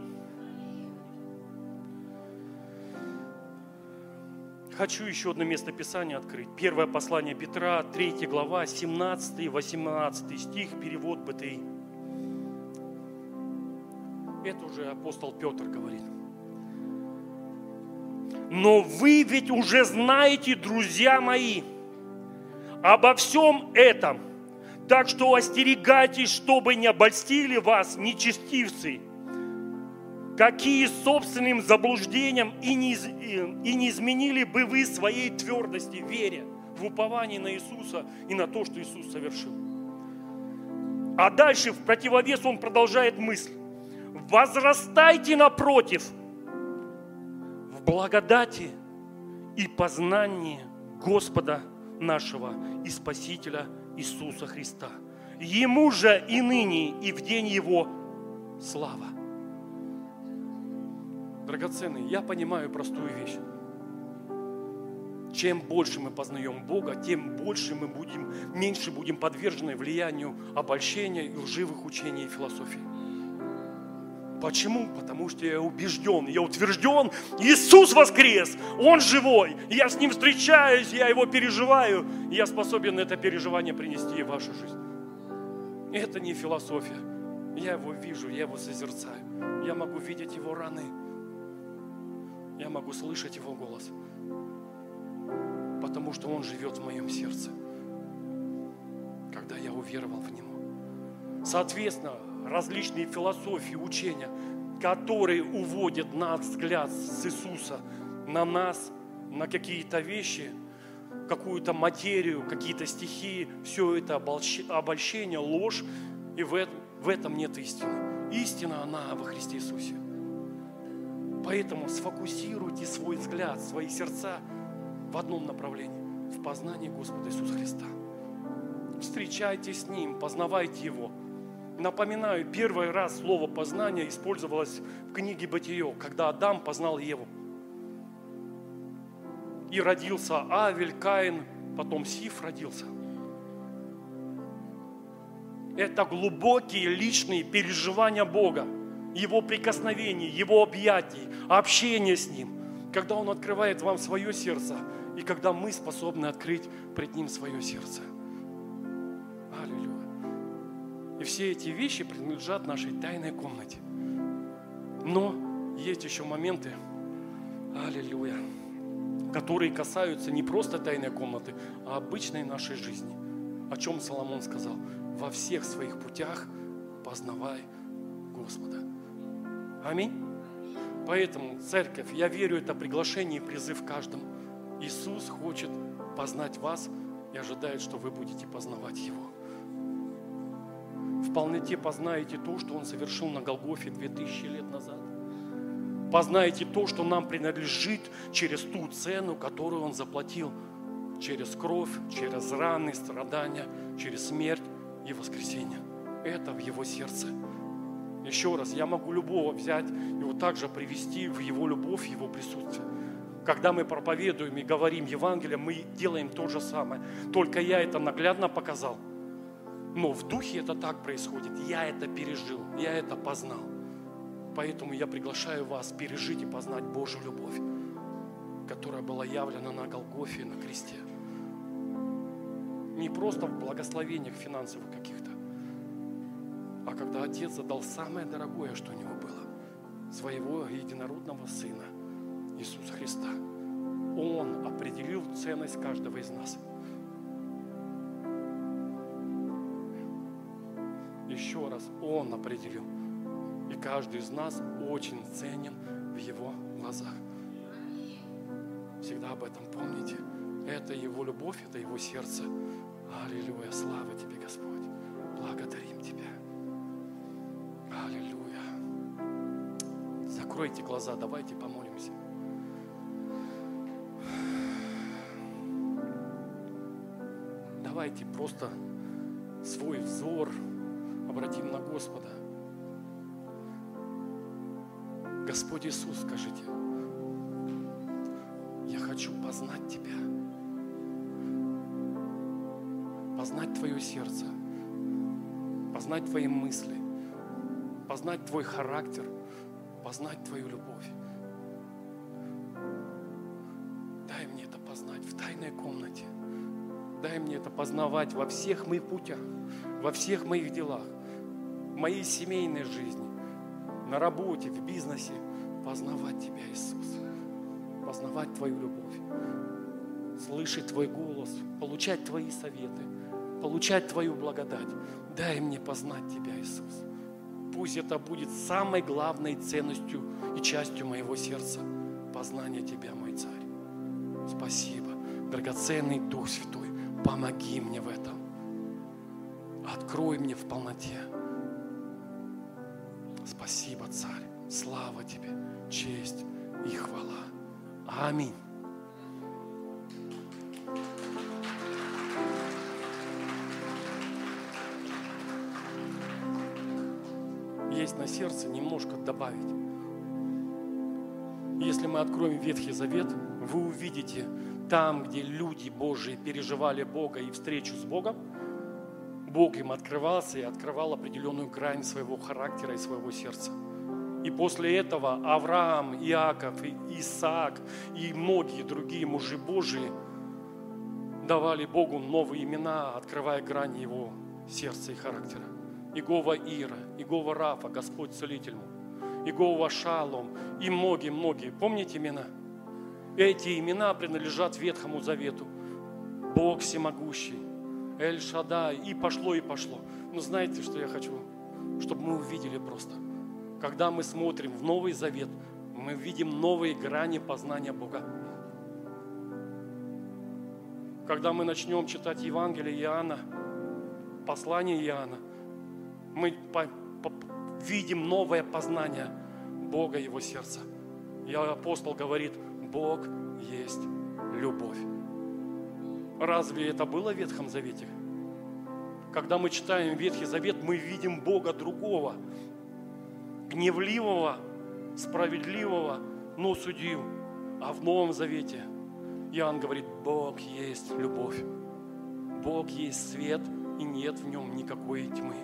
A: Хочу еще одно место Писания открыть. Первое послание Петра, 3 глава, 17 и 18 стих, перевод БТИ. Это уже апостол Петр говорит. Но вы ведь уже знаете, друзья мои, обо всем этом. Так что остерегайтесь, чтобы не обольстили вас нечестивцы, какие собственным заблуждением и не, и не изменили бы вы своей твердости, вере, в уповании на Иисуса и на то, что Иисус совершил. А дальше в противовес он продолжает мысль возрастайте напротив благодати и познании Господа нашего и Спасителя Иисуса Христа. Ему же и ныне, и в день Его слава. Драгоценный, я понимаю простую вещь. Чем больше мы познаем Бога, тем больше мы будем, меньше будем подвержены влиянию обольщения и лживых учений и философии. Почему? Потому что я убежден, я утвержден, Иисус воскрес, Он живой, я с Ним встречаюсь, я Его переживаю, и я способен это переживание принести в вашу жизнь. Это не философия. Я Его вижу, я Его созерцаю. Я могу видеть Его раны. Я могу слышать Его голос. Потому что Он живет в моем сердце, когда я уверовал в Него. Соответственно, различные философии, учения, которые уводят наш взгляд с Иисуса на нас, на какие-то вещи, какую-то материю, какие-то стихии, все это обольщение, ложь, и в этом, нет истины. Истина, она во Христе Иисусе. Поэтому сфокусируйте свой взгляд, свои сердца в одном направлении, в познании Господа Иисуса Христа. Встречайтесь с Ним, познавайте Его. Напоминаю, первый раз слово познание использовалось в книге Бытие, когда Адам познал Еву. И родился Авель, Каин, потом Сиф родился. Это глубокие личные переживания Бога, Его прикосновений, Его объятий, общение с Ним, когда Он открывает вам свое сердце, и когда мы способны открыть пред Ним свое сердце. И все эти вещи принадлежат нашей тайной комнате. Но есть еще моменты, аллилуйя, которые касаются не просто тайной комнаты, а обычной нашей жизни. О чем Соломон сказал? Во всех своих путях познавай Господа. Аминь. Поэтому, церковь, я верю, это приглашение и призыв каждому. Иисус хочет познать вас и ожидает, что вы будете познавать Его. В полноте познаете то, что Он совершил на Голгофе 2000 лет назад. Познаете то, что нам принадлежит через ту цену, которую Он заплатил. Через кровь, через раны, страдания, через смерть и воскресение. Это в Его сердце. Еще раз, я могу любого взять и вот так же привести в Его любовь, Его присутствие. Когда мы проповедуем и говорим Евангелие, мы делаем то же самое. Только я это наглядно показал. Но в духе это так происходит. Я это пережил, я это познал. Поэтому я приглашаю вас пережить и познать Божью любовь, которая была явлена на Голгофе, на кресте. Не просто в благословениях финансовых каких-то, а когда Отец задал самое дорогое, что у Него было, своего единородного Сына, Иисуса Христа. Он определил ценность каждого из нас. Еще раз, Он определил. И каждый из нас очень ценен в Его глазах. Всегда об этом помните. Это Его любовь, это Его сердце. Аллилуйя, слава Тебе, Господь. Благодарим Тебя. Аллилуйя. Закройте глаза, давайте помолимся. Давайте просто свой взор обратим на Господа. Господь Иисус, скажите, я хочу познать Тебя, познать Твое сердце, познать Твои мысли, познать Твой характер, познать Твою любовь. Дай мне это познать в тайной комнате. Дай мне это познавать во всех моих путях, во всех моих делах, моей семейной жизни, на работе, в бизнесе. Познавать Тебя, Иисус. Познавать Твою любовь. Слышать Твой голос, получать Твои советы, получать Твою благодать. Дай мне познать Тебя, Иисус. Пусть это будет самой главной ценностью и частью моего сердца. Познание Тебя, мой Царь. Спасибо, драгоценный Дух Святой. Помоги мне в этом. Открой мне в полноте. Честь и хвала. Аминь. Есть на сердце немножко добавить. Если мы откроем Ветхий Завет, вы увидите там, где люди Божии переживали Бога и встречу с Богом, Бог им открывался и открывал определенную грань своего характера и своего сердца. И после этого Авраам, Иаков, Исаак и многие другие мужи Божии давали Богу новые имена, открывая грани его сердца и характера. Игова Ира, Игова Рафа, Господь Целитель Игова Шалом и многие-многие. Помните имена? Эти имена принадлежат Ветхому Завету. Бог всемогущий, Эль Шадай, и пошло, и пошло. Но знаете, что я хочу? Чтобы мы увидели просто. Когда мы смотрим в Новый Завет, мы видим новые грани познания Бога. Когда мы начнем читать Евангелие Иоанна, послание Иоанна, мы по, по, видим новое познание Бога, Его сердца. И апостол говорит, Бог есть любовь. Разве это было в Ветхом Завете? Когда мы читаем Ветхий Завет, мы видим Бога другого, гневливого, справедливого, но судью. А в Новом Завете Иоанн говорит, Бог есть любовь. Бог есть свет, и нет в нем никакой тьмы.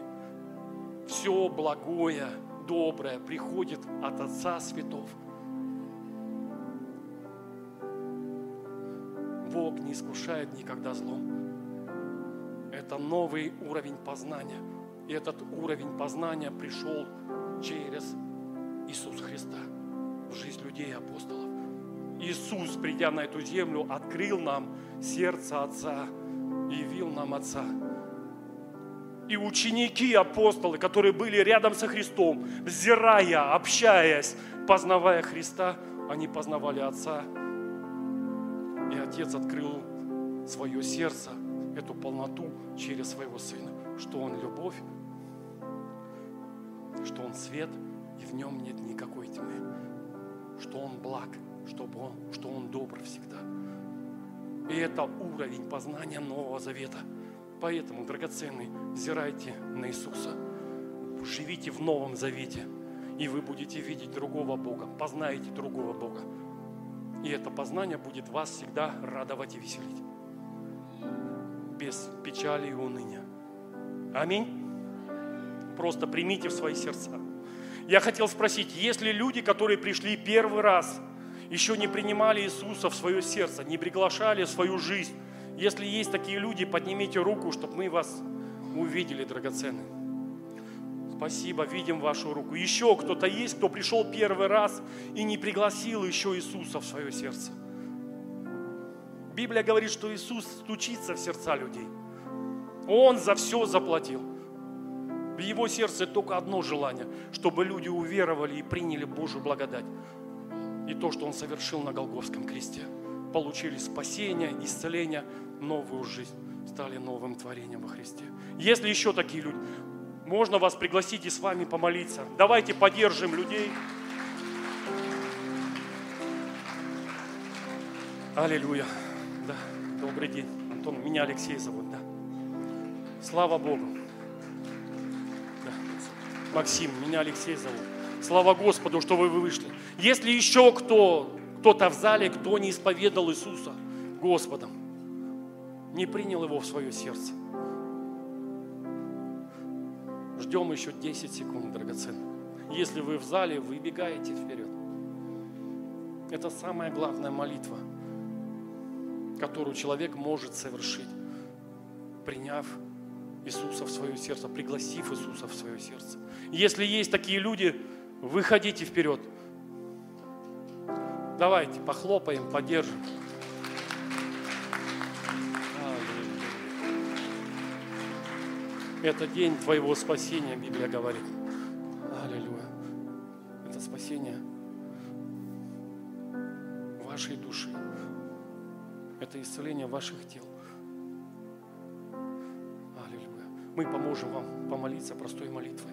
A: Все благое, доброе приходит от Отца Светов. Бог не искушает никогда злом. Это новый уровень познания. И этот уровень познания пришел через Иисуса Христа в жизнь людей и апостолов. Иисус, придя на эту землю, открыл нам сердце Отца, явил нам Отца. И ученики, апостолы, которые были рядом со Христом, взирая, общаясь, познавая Христа, они познавали Отца. И Отец открыл свое сердце, эту полноту через своего Сына, что Он любовь, что Он свет, и в нем нет никакой тьмы, что Он благ, чтобы он, что Он добр всегда. И это уровень познания Нового Завета. Поэтому, драгоценный, взирайте на Иисуса, живите в Новом Завете, и вы будете видеть другого Бога, познаете другого Бога. И это познание будет вас всегда радовать и веселить. Без печали и уныния. Аминь. Просто примите в свои сердца. Я хотел спросить, есть ли люди, которые пришли первый раз, еще не принимали Иисуса в свое сердце, не приглашали в свою жизнь? Если есть такие люди, поднимите руку, чтобы мы вас увидели, драгоценные. Спасибо, видим вашу руку. Еще кто-то есть, кто пришел первый раз и не пригласил еще Иисуса в свое сердце. Библия говорит, что Иисус стучится в сердца людей. Он за все заплатил. В его сердце только одно желание, чтобы люди уверовали и приняли Божью благодать. И то, что Он совершил на Голговском кресте. Получили спасение, исцеление, новую жизнь. Стали новым творением во Христе. Если еще такие люди, можно вас пригласить и с вами помолиться. Давайте поддержим людей. Аллилуйя. Да, добрый день. Антон, меня Алексей зовут, да. Слава Богу. Максим, меня Алексей зовут. Слава Господу, что вы вышли. Если еще кто, кто-то в зале, кто не исповедал Иисуса Господом, не принял Его в свое сердце, ждем еще 10 секунд, драгоценные. Если вы в зале, выбегаете вперед. Это самая главная молитва, которую человек может совершить, приняв Иисуса в свое сердце, пригласив Иисуса в свое сердце. Если есть такие люди, выходите вперед. Давайте похлопаем, поддержим. Это день твоего спасения, Библия говорит. Аллилуйя. Это спасение вашей души. Это исцеление ваших тел. Мы поможем вам помолиться простой молитвой.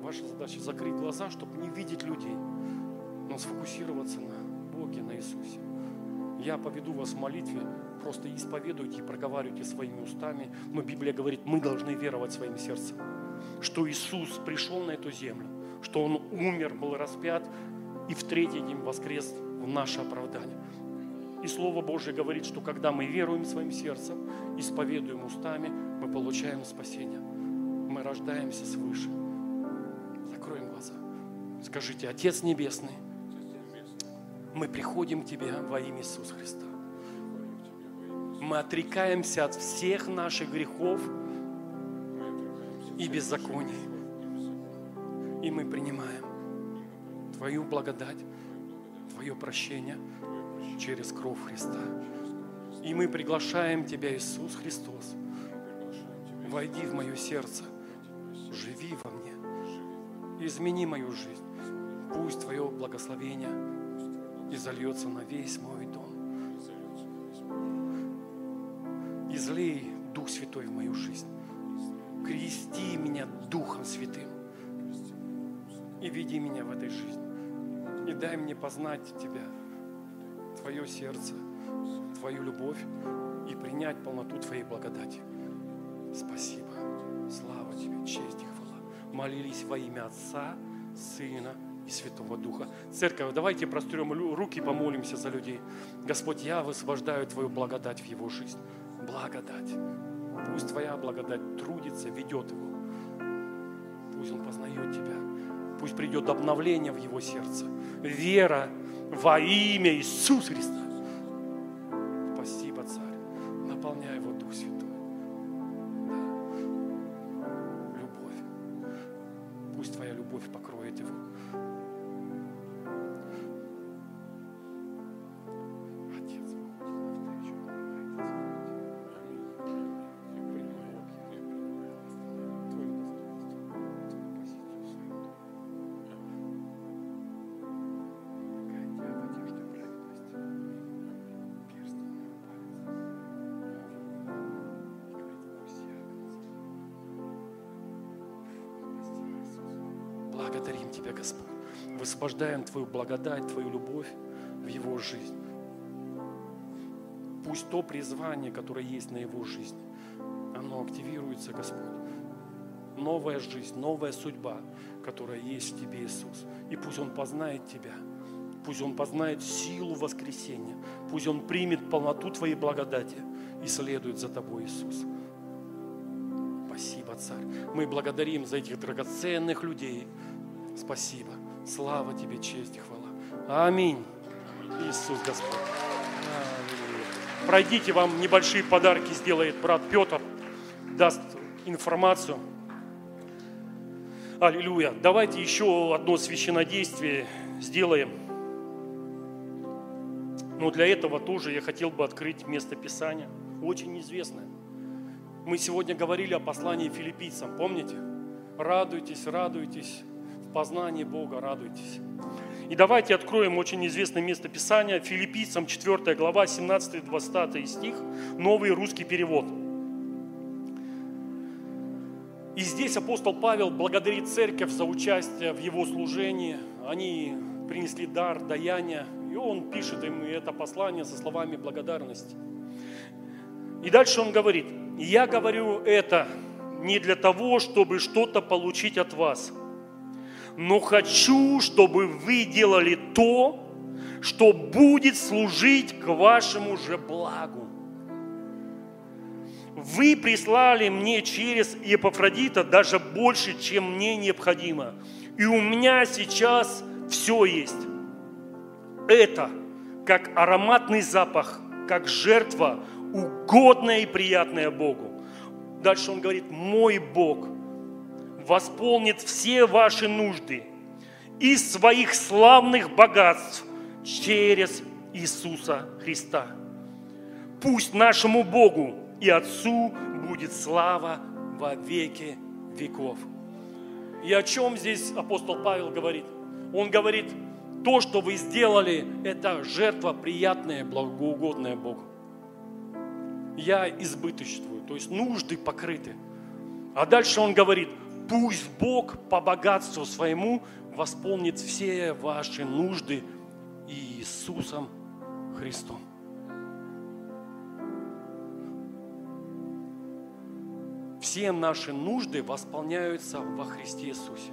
A: Ваша задача закрыть глаза, чтобы не видеть людей, но сфокусироваться на Боге, на Иисусе. Я поведу вас в молитве, просто исповедуйте и проговаривайте своими устами. Но Библия говорит, мы должны веровать своим сердцем, что Иисус пришел на эту землю, что Он умер, был распят и в третий день воскрес в наше оправдание. И Слово Божье говорит, что когда мы веруем своим сердцем, исповедуем устами, мы получаем спасение. Мы рождаемся свыше. Закроем глаза. Скажите, Отец Небесный, мы приходим к Тебе во имя Иисуса Христа. Мы отрекаемся от всех наших грехов и беззаконий. И мы принимаем Твою благодать, Твое прощение через кровь Христа. И мы приглашаем Тебя, Иисус Христос, войди в мое сердце, живи во мне, измени мою жизнь. Пусть Твое благословение и зальется на весь мой дом. Излей Дух Святой в мою жизнь. Крести меня Духом Святым. И веди меня в этой жизни. И дай мне познать Тебя, Твое сердце, Твою любовь и принять полноту Твоей благодати. Спасибо. Слава Тебе, честь и хвала. Молились во имя Отца, Сына и Святого Духа. Церковь, давайте прострем руки, помолимся за людей. Господь, я высвобождаю Твою благодать в его жизнь. Благодать. Пусть Твоя благодать трудится, ведет его. Пусть он познает Тебя. Пусть придет обновление в его сердце. Вера во имя Иисуса Христа. Твою благодать, Твою любовь в Его жизнь. Пусть то призвание, которое есть на Его жизни, оно активируется, Господь. Новая жизнь, новая судьба, которая есть в Тебе, Иисус. И пусть Он познает Тебя. Пусть Он познает силу воскресения. Пусть Он примет полноту Твоей благодати и следует за Тобой, Иисус. Спасибо, Царь. Мы благодарим за этих драгоценных людей. Спасибо. Слава Тебе, честь и хвала. Аминь. Иисус Господь. Аллилуйя. Пройдите, вам небольшие подарки сделает брат Петр. Даст информацию. Аллилуйя. Давайте еще одно священнодействие сделаем. Но для этого тоже я хотел бы открыть место Писания. Очень известное. Мы сегодня говорили о послании филиппийцам, помните? Радуйтесь, радуйтесь, познании Бога радуйтесь. И давайте откроем очень известное место Писания, филиппийцам 4 глава, 17-20 стих, новый русский перевод. И здесь апостол Павел благодарит церковь за участие в его служении. Они принесли дар, даяние, и он пишет им это послание со словами благодарности. И дальше он говорит, я говорю это не для того, чтобы что-то получить от вас, но хочу, чтобы вы делали то, что будет служить к вашему же благу. Вы прислали мне через Епафродита даже больше, чем мне необходимо. И у меня сейчас все есть. Это как ароматный запах, как жертва, угодная и приятная Богу. Дальше он говорит, мой Бог восполнит все ваши нужды из своих славных богатств через Иисуса Христа. Пусть нашему Богу и Отцу будет слава во веки веков. И о чем здесь апостол Павел говорит? Он говорит, то, что вы сделали, это жертва приятная, благоугодная Богу. Я избыточествую, то есть нужды покрыты. А дальше он говорит, пусть Бог по богатству своему восполнит все ваши нужды Иисусом Христом. Все наши нужды восполняются во Христе Иисусе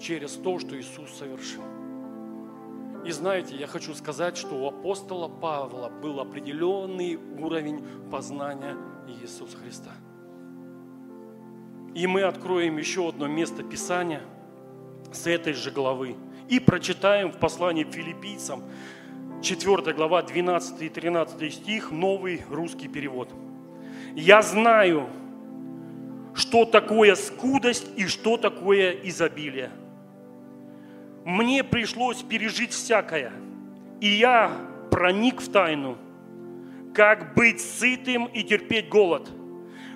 A: через то, что Иисус совершил. И знаете, я хочу сказать, что у апостола Павла был определенный уровень познания Иисуса Христа. И мы откроем еще одно место Писания с этой же главы и прочитаем в послании филиппийцам 4 глава 12 и 13 стих, новый русский перевод. «Я знаю, что такое скудость и что такое изобилие. Мне пришлось пережить всякое, и я проник в тайну, как быть сытым и терпеть голод,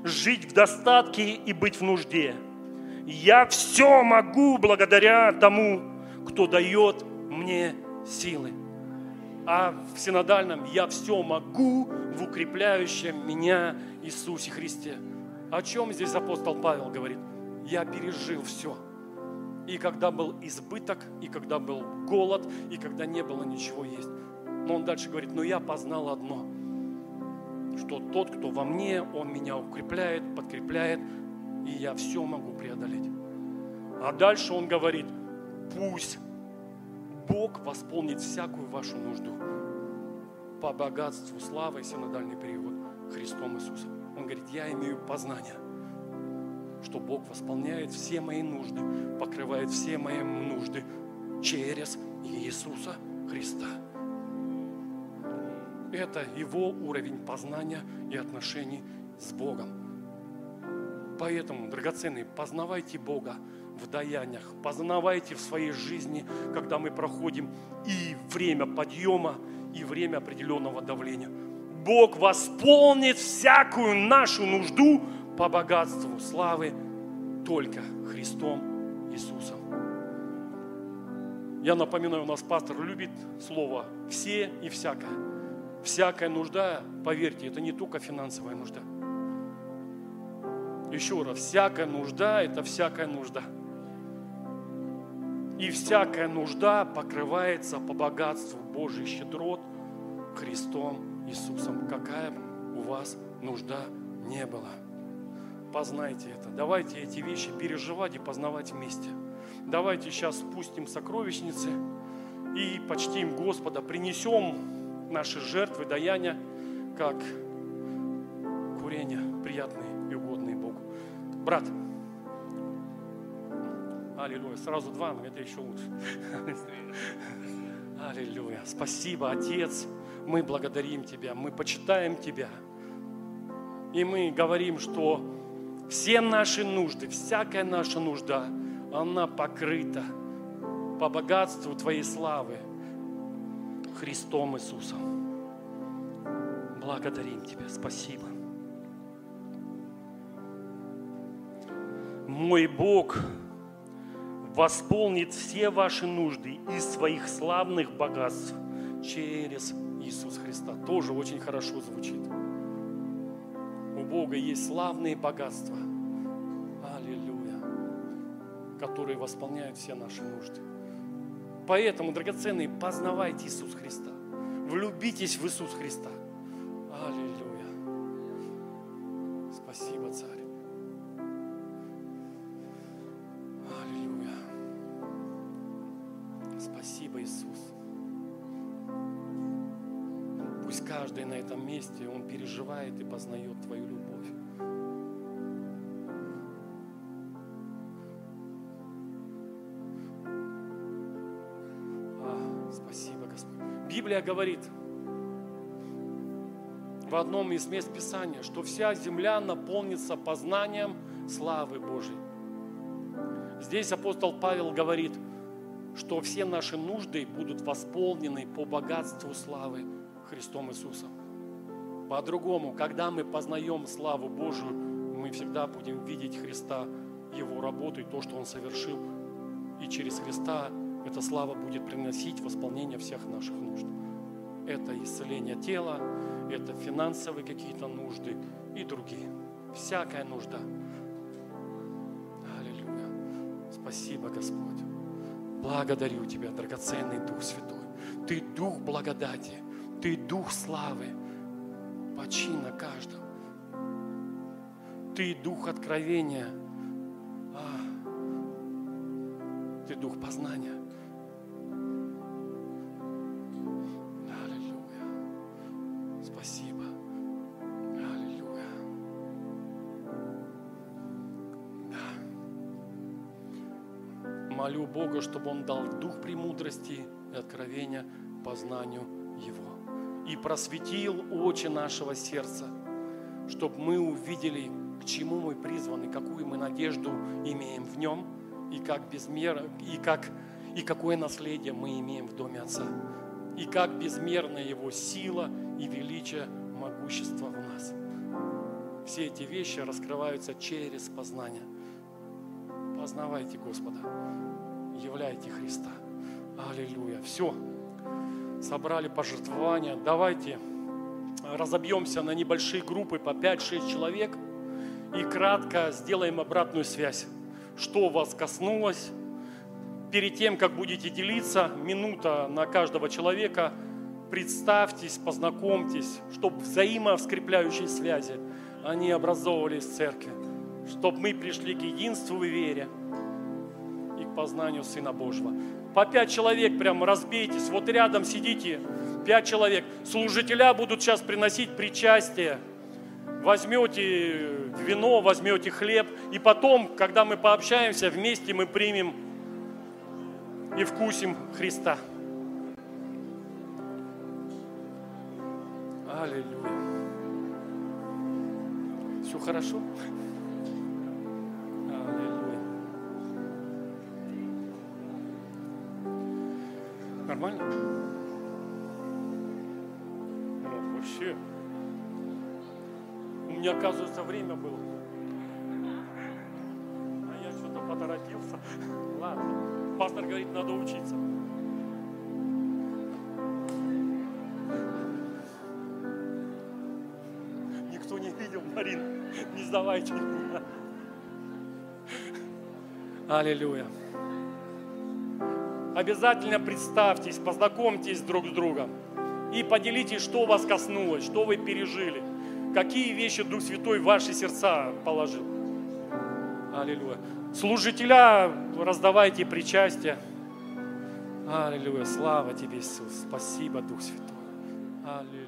A: жить в достатке и быть в нужде. Я все могу благодаря тому, кто дает мне силы. А в синодальном я все могу в укрепляющем меня Иисусе Христе. О чем здесь апостол Павел говорит? Я пережил все. И когда был избыток, и когда был голод, и когда не было ничего есть. Но он дальше говорит, но я познал одно, что тот, кто во мне, он меня укрепляет, подкрепляет, и я все могу преодолеть. А дальше он говорит, пусть Бог восполнит всякую вашу нужду по богатству славы, синодальный перевод, Христом Иисусом. Он говорит, я имею познание, что Бог восполняет все мои нужды, покрывает все мои нужды через Иисуса Христа. Это его уровень познания и отношений с Богом. Поэтому, драгоценные, познавайте Бога в даяниях, познавайте в своей жизни, когда мы проходим и время подъема, и время определенного давления. Бог восполнит всякую нашу нужду по богатству славы только Христом Иисусом. Я напоминаю, у нас пастор любит слово «все» и «всякое». Всякая нужда, поверьте, это не только финансовая нужда. Еще раз, всякая нужда – это всякая нужда. И всякая нужда покрывается по богатству Божий щедрот Христом Иисусом. Какая у вас нужда не была. Познайте это. Давайте эти вещи переживать и познавать вместе. Давайте сейчас спустим сокровищницы и почтим Господа, принесем наши жертвы, даяния, как курение приятные и угодные Богу. Брат, Аллилуйя. Сразу два, но это еще лучше. Аллилуйя. Спасибо, Отец. Мы благодарим Тебя, мы почитаем Тебя. И мы говорим, что все наши нужды, всякая наша нужда, она покрыта по богатству Твоей славы Христом Иисусом. Благодарим Тебя. Спасибо. Мой Бог восполнит все ваши нужды из своих славных богатств через Иисуса Христа. Тоже очень хорошо звучит. У Бога есть славные богатства. Аллилуйя. Которые восполняют все наши нужды. Поэтому, драгоценные, познавайте Иисус Христа. Влюбитесь в Иисус Христа. Аллилуйя. Спасибо, Царь. Аллилуйя. Спасибо, Иисус. Пусть каждый на этом месте, он переживает и познает Твою любовь. Библия говорит в одном из мест Писания, что вся земля наполнится познанием славы Божьей. Здесь апостол Павел говорит, что все наши нужды будут восполнены по богатству славы Христом Иисусом. По-другому, когда мы познаем славу Божию, мы всегда будем видеть Христа, Его работу и то, что Он совершил. И через Христа эта слава будет приносить восполнение всех наших нужд. Это исцеление тела, это финансовые какие-то нужды и другие. Всякая нужда. Аллилуйя. Спасибо, Господь. Благодарю Тебя, драгоценный Дух Святой. Ты Дух благодати, Ты Дух славы. Почи на каждом. Ты Дух откровения. А, ты Дух познания. Бога, чтобы Он дал дух премудрости и откровения познанию Его. И просветил очи нашего сердца, чтобы мы увидели, к чему мы призваны, какую мы надежду имеем в Нем, и как безмер, и как и какое наследие мы имеем в Доме Отца, и как безмерна Его сила и величие могущества в нас. Все эти вещи раскрываются через познание. Познавайте Господа, являйте Христа. Аллилуйя. Все. Собрали пожертвования. Давайте разобьемся на небольшие группы по 5-6 человек и кратко сделаем обратную связь. Что вас коснулось? Перед тем, как будете делиться, минута на каждого человека, представьтесь, познакомьтесь, чтобы взаимоскрепляющие связи, они образовывались в церкви, чтобы мы пришли к единству вере и к познанию Сына Божьего. По пять человек прям разбейтесь, вот рядом сидите, пять человек. Служителя будут сейчас приносить причастие. Возьмете вино, возьмете хлеб, и потом, когда мы пообщаемся, вместе мы примем и вкусим Христа. Аллилуйя. Все хорошо? Нормально? О, вообще. У меня, оказывается, время было. А я что-то поторопился. Ладно. Пастор говорит, надо учиться. Никто не видел, Марин. Не сдавайте меня. Аллилуйя. Обязательно представьтесь, познакомьтесь друг с другом и поделитесь, что вас коснулось, что вы пережили, какие вещи Дух Святой в ваши сердца положил. Аллилуйя. Служителя раздавайте причастие. Аллилуйя. Слава тебе, Иисус. Спасибо, Дух Святой. Аллилуйя.